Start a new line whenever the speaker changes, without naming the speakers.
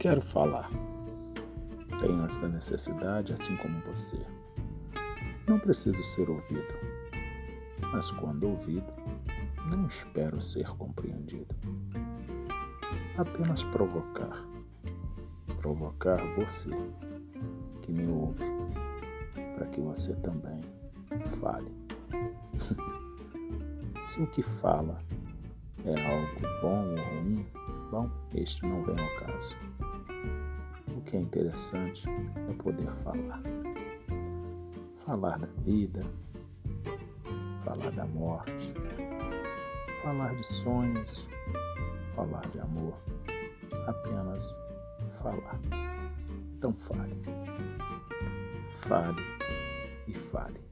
Quero falar. Tenho esta necessidade assim como você. Não preciso ser ouvido, mas quando ouvido, não espero ser compreendido. Apenas provocar. Provocar você, que me ouve, para que você também fale. Se o que fala é algo bom ou ruim, bom, este não vem ao caso. Que é interessante é poder falar. Falar da vida, falar da morte, falar de sonhos, falar de amor. Apenas falar. Então fale. Fale e fale.